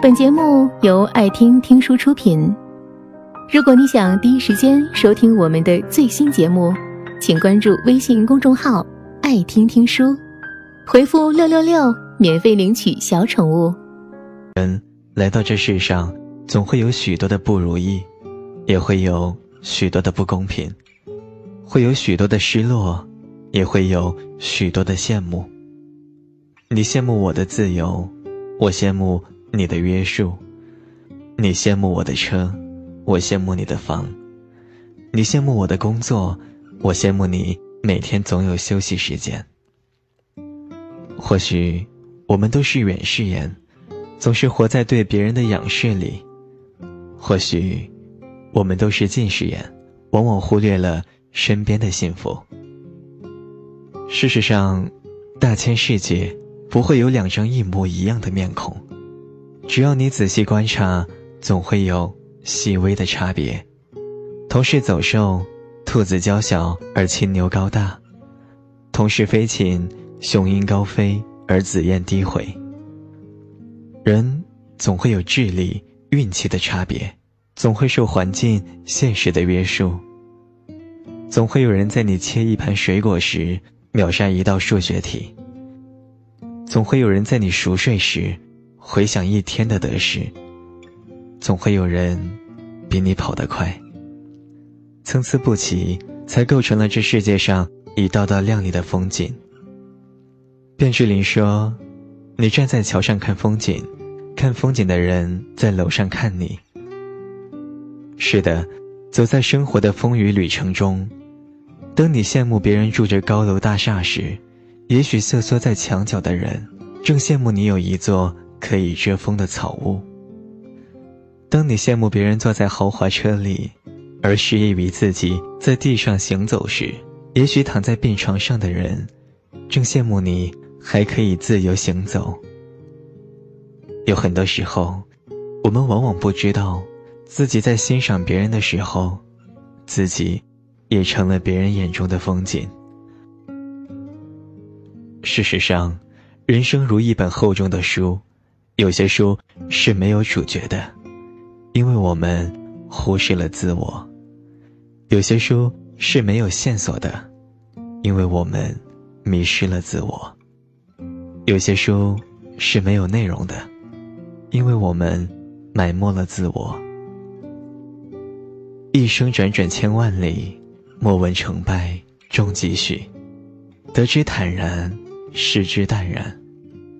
本节目由爱听听书出品。如果你想第一时间收听我们的最新节目，请关注微信公众号“爱听听书”，回复“六六六”免费领取小宠物。人来到这世上，总会有许多的不如意，也会有许多的不公平，会有许多的失落，也会有许多的羡慕。你羡慕我的自由，我羡慕。你的约束，你羡慕我的车，我羡慕你的房；你羡慕我的工作，我羡慕你每天总有休息时间。或许我们都是远视眼，总是活在对别人的仰视里；或许我们都是近视眼，往往忽略了身边的幸福。事实上，大千世界不会有两张一模一样的面孔。只要你仔细观察，总会有细微的差别。同是走兽，兔子娇小而青牛高大；同是飞禽，雄鹰高飞而紫燕低回。人总会有智力、运气的差别，总会受环境、现实的约束。总会有人在你切一盘水果时秒杀一道数学题，总会有人在你熟睡时。回想一天的得失，总会有人比你跑得快。参差不齐，才构成了这世界上一道道亮丽的风景。卞之琳说：“你站在桥上看风景，看风景的人在楼上看你。”是的，走在生活的风雨旅程中，当你羡慕别人住着高楼大厦时，也许瑟缩在墙角的人正羡慕你有一座。可以遮风的草屋。当你羡慕别人坐在豪华车里，而失意于自己在地上行走时，也许躺在病床上的人，正羡慕你还可以自由行走。有很多时候，我们往往不知道，自己在欣赏别人的时候，自己也成了别人眼中的风景。事实上，人生如一本厚重的书。有些书是没有主角的，因为我们忽视了自我；有些书是没有线索的，因为我们迷失了自我；有些书是没有内容的，因为我们埋没了自我。一生辗转千万里，莫问成败终几许，得之坦然，失之淡然。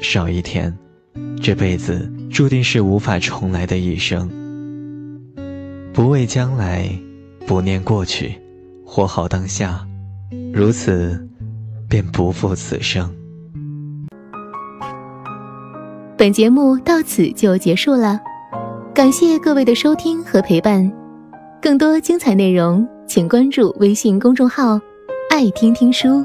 少一天，这辈子注定是无法重来的一生。不畏将来，不念过去，活好当下，如此，便不负此生。本节目到此就结束了，感谢各位的收听和陪伴。更多精彩内容，请关注微信公众号“爱听听书”。